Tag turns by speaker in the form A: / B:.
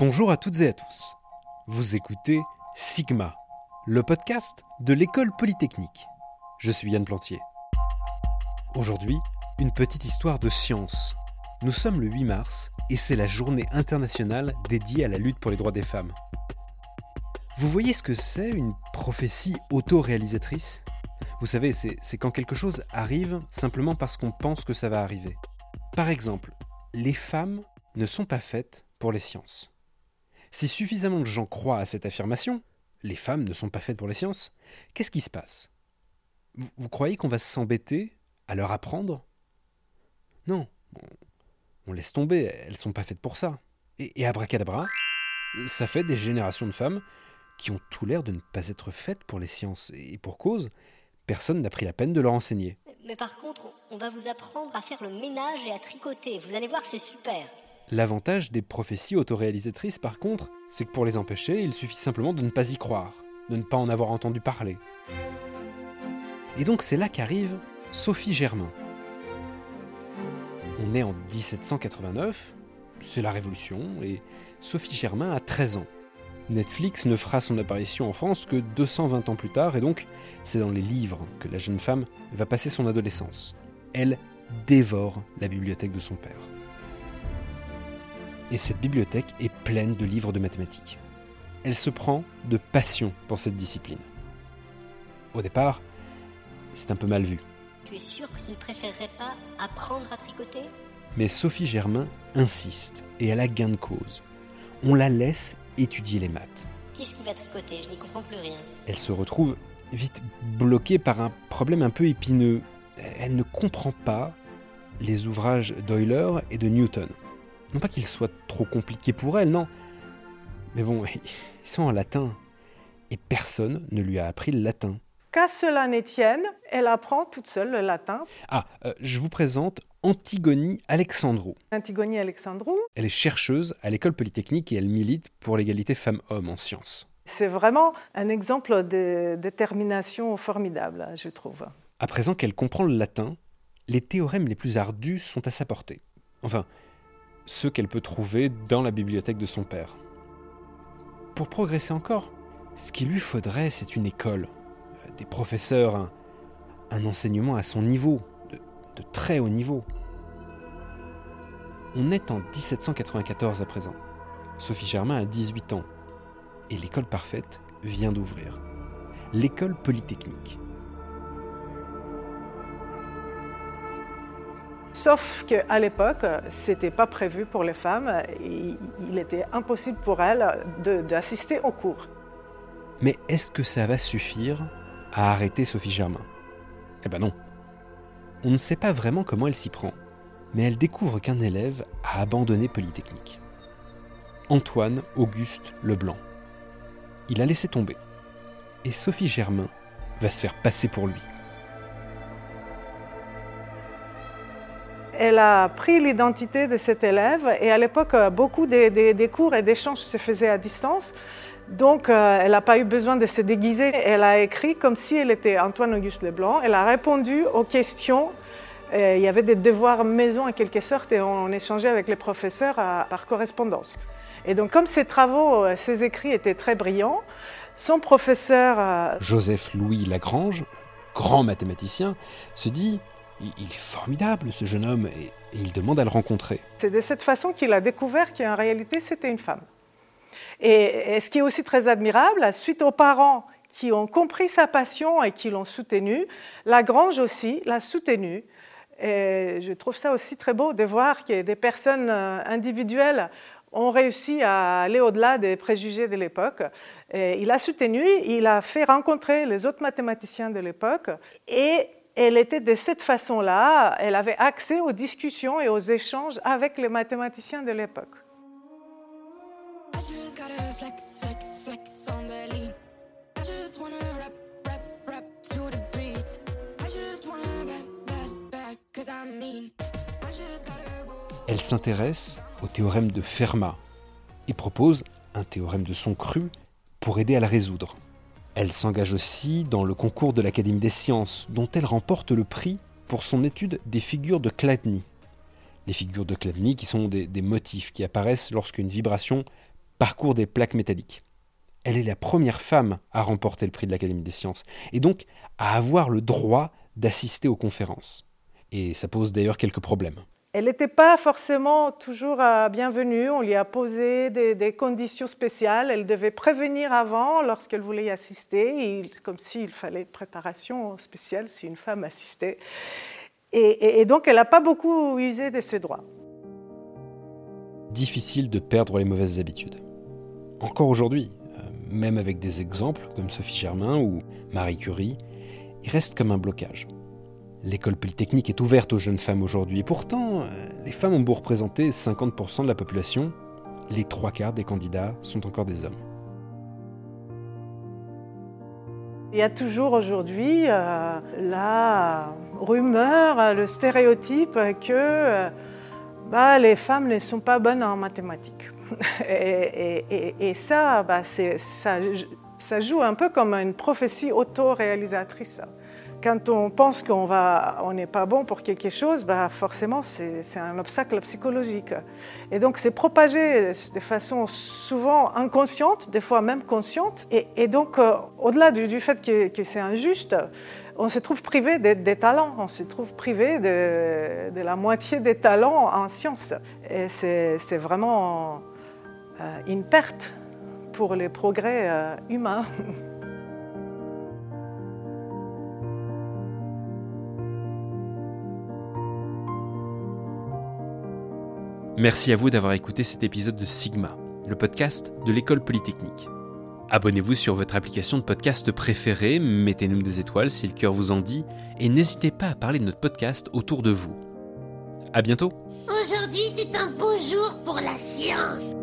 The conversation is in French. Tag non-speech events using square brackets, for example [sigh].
A: Bonjour à toutes et à tous. Vous écoutez Sigma, le podcast de l'école polytechnique. Je suis Yann Plantier. Aujourd'hui, une petite histoire de science. Nous sommes le 8 mars et c'est la journée internationale dédiée à la lutte pour les droits des femmes. Vous voyez ce que c'est une prophétie autoréalisatrice? Vous savez, c'est quand quelque chose arrive simplement parce qu'on pense que ça va arriver. Par exemple, les femmes ne sont pas faites pour les sciences. Si suffisamment de gens croient à cette affirmation, les femmes ne sont pas faites pour les sciences, qu'est-ce qui se passe? Vous, croyez qu'on va s'embêter à leur apprendre? Non, on, laisse tomber, elles sont pas faites pour ça. Et, et abracadabra, ça fait des générations de femmes qui ont tout l'air de ne pas être faites pour les sciences. Et pour cause, personne n'a pris la peine de leur enseigner.
B: Mais par contre, on va vous apprendre à faire le ménage et à tricoter. Vous allez voir, c'est super.
A: L'avantage des prophéties autoréalisatrices, par contre, c'est que pour les empêcher, il suffit simplement de ne pas y croire, de ne pas en avoir entendu parler. Et donc c'est là qu'arrive Sophie Germain. On est en 1789, c'est la Révolution, et Sophie Germain a 13 ans. Netflix ne fera son apparition en France que 220 ans plus tard, et donc c'est dans les livres que la jeune femme va passer son adolescence. Elle dévore la bibliothèque de son père et cette bibliothèque est pleine de livres de mathématiques. Elle se prend de passion pour cette discipline. Au départ, c'est un peu mal vu.
B: Tu es sûr que tu ne préférerais pas apprendre à tricoter?
A: Mais Sophie Germain insiste, et elle a gain de cause. On la laisse étudier les maths.
B: Qu'est-ce qui va tricoter? Je n'y comprends plus rien.
A: Elle se retrouve vite bloquée par un problème un peu épineux. Elle ne comprend pas les ouvrages d'Euler et de Newton. Non pas qu'ils soient trop compliqués pour elle, non. Mais bon, [laughs] ils sont en latin. Et personne ne lui a appris le latin.
C: Qu'à cela n'étienne, elle apprend toute seule le latin.
A: Ah, euh, je vous présente Antigonie Alexandrou.
C: Antigonie Alexandrou.
A: Elle est chercheuse à l'école polytechnique et elle milite pour l'égalité femmes-hommes en sciences.
C: C'est vraiment un exemple de détermination formidable, je trouve.
A: À présent qu'elle comprend le latin, les théorèmes les plus ardus sont à sa portée. Enfin, ceux qu'elle peut trouver dans la bibliothèque de son père. Pour progresser encore, ce qu'il lui faudrait, c'est une école, des professeurs, un, enseignement à son niveau, de très haut niveau. On est en 1794 à présent. Sophie Germain a 18 ans et l'école parfaite vient d'ouvrir. L'école polytechnique.
C: Sauf qu'à l'époque, ce n'était pas prévu pour les femmes. il était impossible pour elles d'assister aux cours.
A: Mais est-ce que ça va suffire à arrêter Sophie Germain? Eh ben non. On ne sait pas vraiment comment elle s'y prend, mais elle découvre qu'un élève a abandonné Polytechnique. Antoine Auguste Leblanc. Il a laissé tomber. Et Sophie Germain va se faire passer pour lui.
C: Elle a pris l'identité de cet élève et à l'époque, beaucoup des, cours et d'échanges se faisaient à distance. Donc, euh, elle n'a pas eu besoin de se déguiser. Elle a écrit comme si elle était Antoine-Auguste Leblanc. Elle a répondu aux questions. il y avait des devoirs maison en quelque sorte et on, échangeait avec les professeurs par correspondance. Et donc, comme ses travaux, euh, ses écrits étaient très brillants, son professeur... Euh,
A: Joseph Louis Lagrange, grand mathématicien, se dit il est formidable ce jeune homme et, il demande à le rencontrer.
C: C'est de cette façon qu'il a découvert qu'en réalité c'était une femme. Et, ce qui est aussi très admirable, suite aux parents qui ont compris sa passion et qui l'ont soutenu, Lagrange aussi l'a soutenu. Et je trouve ça aussi très beau de voir que des personnes euh, individuelles ont réussi à aller au-delà des préjugés de l'époque. Il a soutenu, il a fait rencontrer les autres mathématiciens de l'époque et elle était de cette façon-là, elle avait accès aux discussions et aux échanges avec les mathématiciens de l'époque.
A: Elle s'intéresse au théorème de Fermat. Et propose un théorème de son cru pour aider à le résoudre. Elle s'engage aussi dans le concours de l'Académie des sciences, dont elle remporte le prix pour son étude des figures de Chladni. Les figures de Chladni qui sont des, motifs qui apparaissent lorsqu'une vibration parcours des plaques métalliques. Elle est la première femme à remporter le prix de l'Académie des sciences, et donc à avoir le droit d'assister aux conférences. Et ça pose d'ailleurs quelques problèmes.
C: Elle n'était pas forcément toujours bienvenue. On lui a posé des, conditions spéciales. Elle devait prévenir avant lorsqu'elle voulait y assister, comme s'il fallait préparation spéciale si une femme assistait. Et, et donc, elle n'a pas beaucoup usé de ses droits.
A: Difficile de perdre les mauvaises habitudes. Encore aujourd'hui, euh, même avec des exemples comme Sophie Germain ou Marie Curie, il reste comme un blocage. L'école polytechnique est ouverte aux jeunes femmes aujourd'hui et pourtant, euh, les femmes ont beau représenter 50% de la population, les trois quarts des candidats sont encore des hommes.
C: Il y a toujours aujourd'hui euh, la rumeur, le stéréotype que euh, bah, les femmes ne sont pas bonnes en mathématiques. [laughs] et, ça, bah, ça joue un peu comme une prophétie auto-réalisatrice quand on pense qu'on n'est pas bon pour quelque chose, bah forcément c'est un obstacle psychologique. Et donc c'est propagé de façon souvent inconsciente, des fois même consciente. Et, donc euh, au-delà du, fait que, c'est injuste, on se trouve privé des, talents, on se trouve privé de, la moitié des talents en sciences. Et c'est vraiment euh, une perte pour les progrès euh, humains. [laughs]
A: Merci à vous d'avoir écouté cet épisode de Sigma, le podcast de l'école polytechnique. Abonnez-vous sur votre application de podcast préférée, mettez-nous des étoiles si le cœur vous en dit, et n'hésitez pas à parler de notre podcast autour de vous. À bientôt
D: Aujourd'hui, c'est un beau jour pour la science